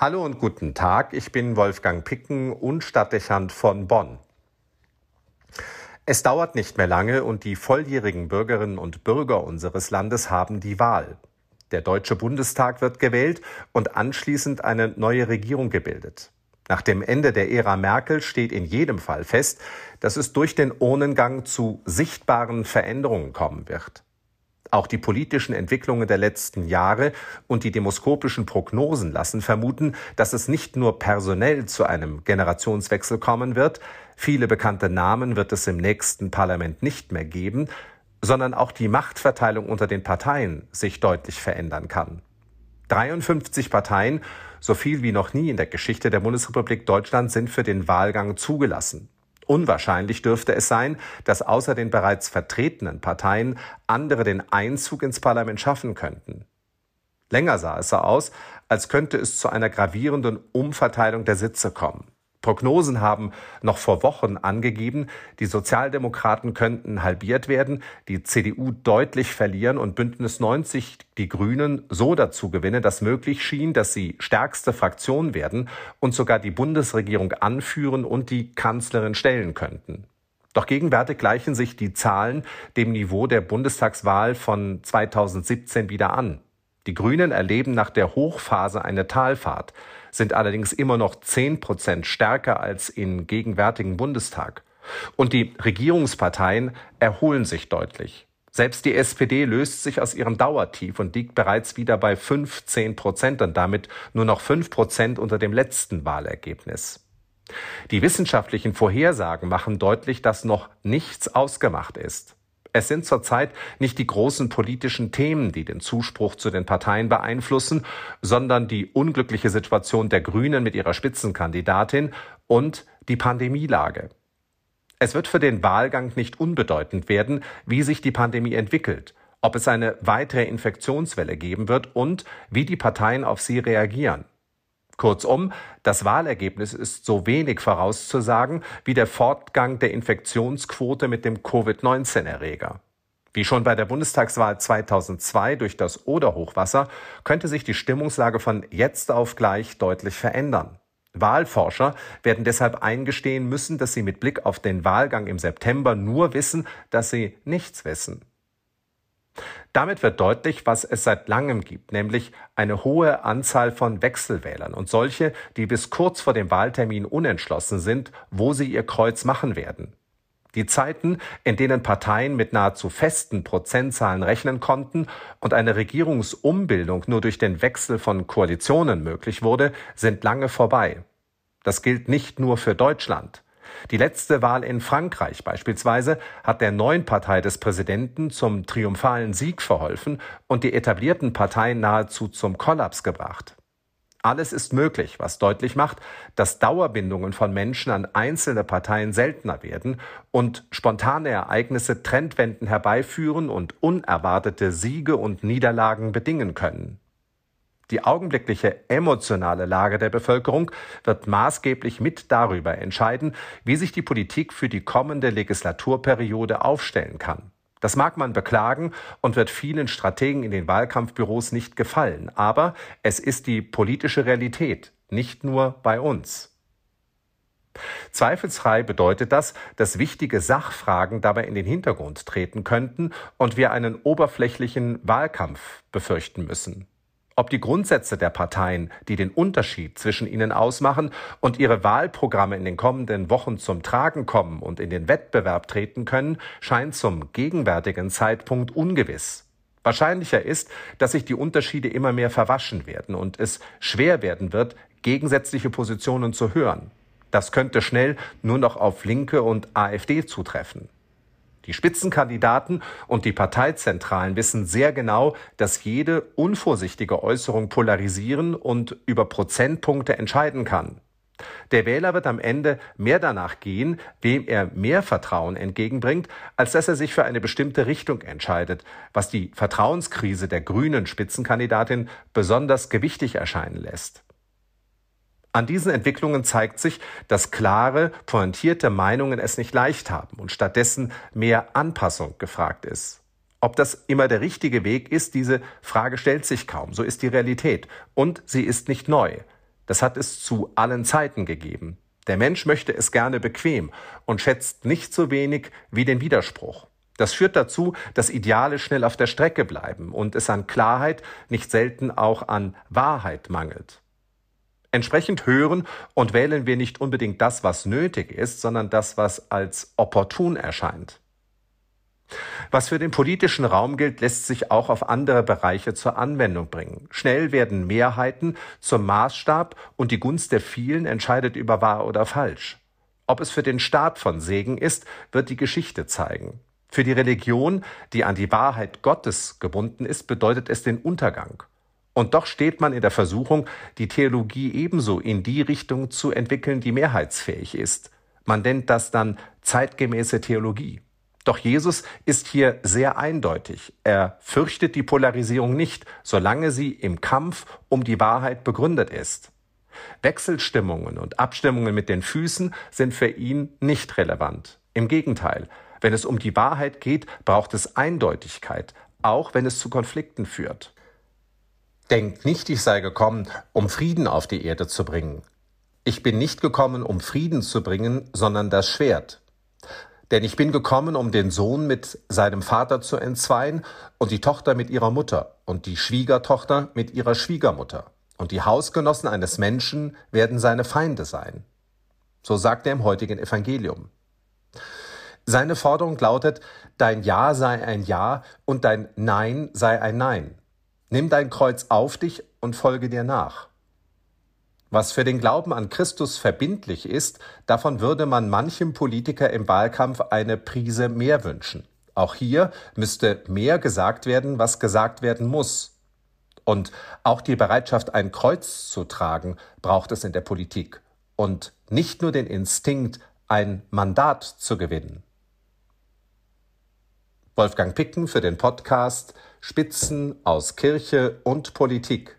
Hallo und guten Tag, ich bin Wolfgang Picken und Stadtdechant von Bonn. Es dauert nicht mehr lange und die volljährigen Bürgerinnen und Bürger unseres Landes haben die Wahl. Der Deutsche Bundestag wird gewählt und anschließend eine neue Regierung gebildet. Nach dem Ende der Ära Merkel steht in jedem Fall fest, dass es durch den Urnengang zu sichtbaren Veränderungen kommen wird. Auch die politischen Entwicklungen der letzten Jahre und die demoskopischen Prognosen lassen vermuten, dass es nicht nur personell zu einem Generationswechsel kommen wird, viele bekannte Namen wird es im nächsten Parlament nicht mehr geben, sondern auch die Machtverteilung unter den Parteien sich deutlich verändern kann. 53 Parteien, so viel wie noch nie in der Geschichte der Bundesrepublik Deutschland, sind für den Wahlgang zugelassen. Unwahrscheinlich dürfte es sein, dass außer den bereits vertretenen Parteien andere den Einzug ins Parlament schaffen könnten. Länger sah es so aus, als könnte es zu einer gravierenden Umverteilung der Sitze kommen. Prognosen haben noch vor Wochen angegeben, die Sozialdemokraten könnten halbiert werden, die CDU deutlich verlieren und Bündnis 90 die Grünen so dazu gewinnen, dass möglich schien, dass sie stärkste Fraktion werden und sogar die Bundesregierung anführen und die Kanzlerin stellen könnten. Doch gegenwärtig gleichen sich die Zahlen dem Niveau der Bundestagswahl von 2017 wieder an. Die Grünen erleben nach der Hochphase eine Talfahrt, sind allerdings immer noch zehn Prozent stärker als im gegenwärtigen Bundestag. Und die Regierungsparteien erholen sich deutlich. Selbst die SPD löst sich aus ihrem Dauertief und liegt bereits wieder bei 15 Prozent und damit nur noch fünf Prozent unter dem letzten Wahlergebnis. Die wissenschaftlichen Vorhersagen machen deutlich, dass noch nichts ausgemacht ist. Es sind zurzeit nicht die großen politischen Themen, die den Zuspruch zu den Parteien beeinflussen, sondern die unglückliche Situation der Grünen mit ihrer Spitzenkandidatin und die Pandemielage. Es wird für den Wahlgang nicht unbedeutend werden, wie sich die Pandemie entwickelt, ob es eine weitere Infektionswelle geben wird und wie die Parteien auf sie reagieren. Kurzum, das Wahlergebnis ist so wenig vorauszusagen wie der Fortgang der Infektionsquote mit dem Covid-19-Erreger. Wie schon bei der Bundestagswahl 2002 durch das Oderhochwasser könnte sich die Stimmungslage von jetzt auf gleich deutlich verändern. Wahlforscher werden deshalb eingestehen müssen, dass sie mit Blick auf den Wahlgang im September nur wissen, dass sie nichts wissen. Damit wird deutlich, was es seit langem gibt, nämlich eine hohe Anzahl von Wechselwählern und solche, die bis kurz vor dem Wahltermin unentschlossen sind, wo sie ihr Kreuz machen werden. Die Zeiten, in denen Parteien mit nahezu festen Prozentzahlen rechnen konnten und eine Regierungsumbildung nur durch den Wechsel von Koalitionen möglich wurde, sind lange vorbei. Das gilt nicht nur für Deutschland. Die letzte Wahl in Frankreich beispielsweise hat der neuen Partei des Präsidenten zum triumphalen Sieg verholfen und die etablierten Parteien nahezu zum Kollaps gebracht. Alles ist möglich, was deutlich macht, dass Dauerbindungen von Menschen an einzelne Parteien seltener werden und spontane Ereignisse Trendwenden herbeiführen und unerwartete Siege und Niederlagen bedingen können. Die augenblickliche emotionale Lage der Bevölkerung wird maßgeblich mit darüber entscheiden, wie sich die Politik für die kommende Legislaturperiode aufstellen kann. Das mag man beklagen und wird vielen Strategen in den Wahlkampfbüros nicht gefallen, aber es ist die politische Realität, nicht nur bei uns. Zweifelsfrei bedeutet das, dass wichtige Sachfragen dabei in den Hintergrund treten könnten und wir einen oberflächlichen Wahlkampf befürchten müssen ob die Grundsätze der Parteien, die den Unterschied zwischen ihnen ausmachen und ihre Wahlprogramme in den kommenden Wochen zum Tragen kommen und in den Wettbewerb treten können, scheint zum gegenwärtigen Zeitpunkt ungewiss. Wahrscheinlicher ist, dass sich die Unterschiede immer mehr verwaschen werden und es schwer werden wird, gegensätzliche Positionen zu hören. Das könnte schnell nur noch auf Linke und AfD zutreffen. Die Spitzenkandidaten und die Parteizentralen wissen sehr genau, dass jede unvorsichtige Äußerung polarisieren und über Prozentpunkte entscheiden kann. Der Wähler wird am Ende mehr danach gehen, wem er mehr Vertrauen entgegenbringt, als dass er sich für eine bestimmte Richtung entscheidet, was die Vertrauenskrise der grünen Spitzenkandidatin besonders gewichtig erscheinen lässt. An diesen Entwicklungen zeigt sich, dass klare, pointierte Meinungen es nicht leicht haben und stattdessen mehr Anpassung gefragt ist. Ob das immer der richtige Weg ist, diese Frage stellt sich kaum. So ist die Realität. Und sie ist nicht neu. Das hat es zu allen Zeiten gegeben. Der Mensch möchte es gerne bequem und schätzt nicht so wenig wie den Widerspruch. Das führt dazu, dass Ideale schnell auf der Strecke bleiben und es an Klarheit, nicht selten auch an Wahrheit mangelt. Entsprechend hören und wählen wir nicht unbedingt das, was nötig ist, sondern das, was als opportun erscheint. Was für den politischen Raum gilt, lässt sich auch auf andere Bereiche zur Anwendung bringen. Schnell werden Mehrheiten zum Maßstab und die Gunst der vielen entscheidet über wahr oder falsch. Ob es für den Staat von Segen ist, wird die Geschichte zeigen. Für die Religion, die an die Wahrheit Gottes gebunden ist, bedeutet es den Untergang. Und doch steht man in der Versuchung, die Theologie ebenso in die Richtung zu entwickeln, die mehrheitsfähig ist. Man nennt das dann zeitgemäße Theologie. Doch Jesus ist hier sehr eindeutig. Er fürchtet die Polarisierung nicht, solange sie im Kampf um die Wahrheit begründet ist. Wechselstimmungen und Abstimmungen mit den Füßen sind für ihn nicht relevant. Im Gegenteil, wenn es um die Wahrheit geht, braucht es Eindeutigkeit, auch wenn es zu Konflikten führt. Denkt nicht, ich sei gekommen, um Frieden auf die Erde zu bringen. Ich bin nicht gekommen, um Frieden zu bringen, sondern das Schwert. Denn ich bin gekommen, um den Sohn mit seinem Vater zu entzweien und die Tochter mit ihrer Mutter und die Schwiegertochter mit ihrer Schwiegermutter. Und die Hausgenossen eines Menschen werden seine Feinde sein. So sagt er im heutigen Evangelium. Seine Forderung lautet, dein Ja sei ein Ja und dein Nein sei ein Nein. Nimm dein Kreuz auf dich und folge dir nach. Was für den Glauben an Christus verbindlich ist, davon würde man manchem Politiker im Wahlkampf eine Prise mehr wünschen. Auch hier müsste mehr gesagt werden, was gesagt werden muss. Und auch die Bereitschaft, ein Kreuz zu tragen, braucht es in der Politik. Und nicht nur den Instinkt, ein Mandat zu gewinnen. Wolfgang Picken für den Podcast Spitzen aus Kirche und Politik.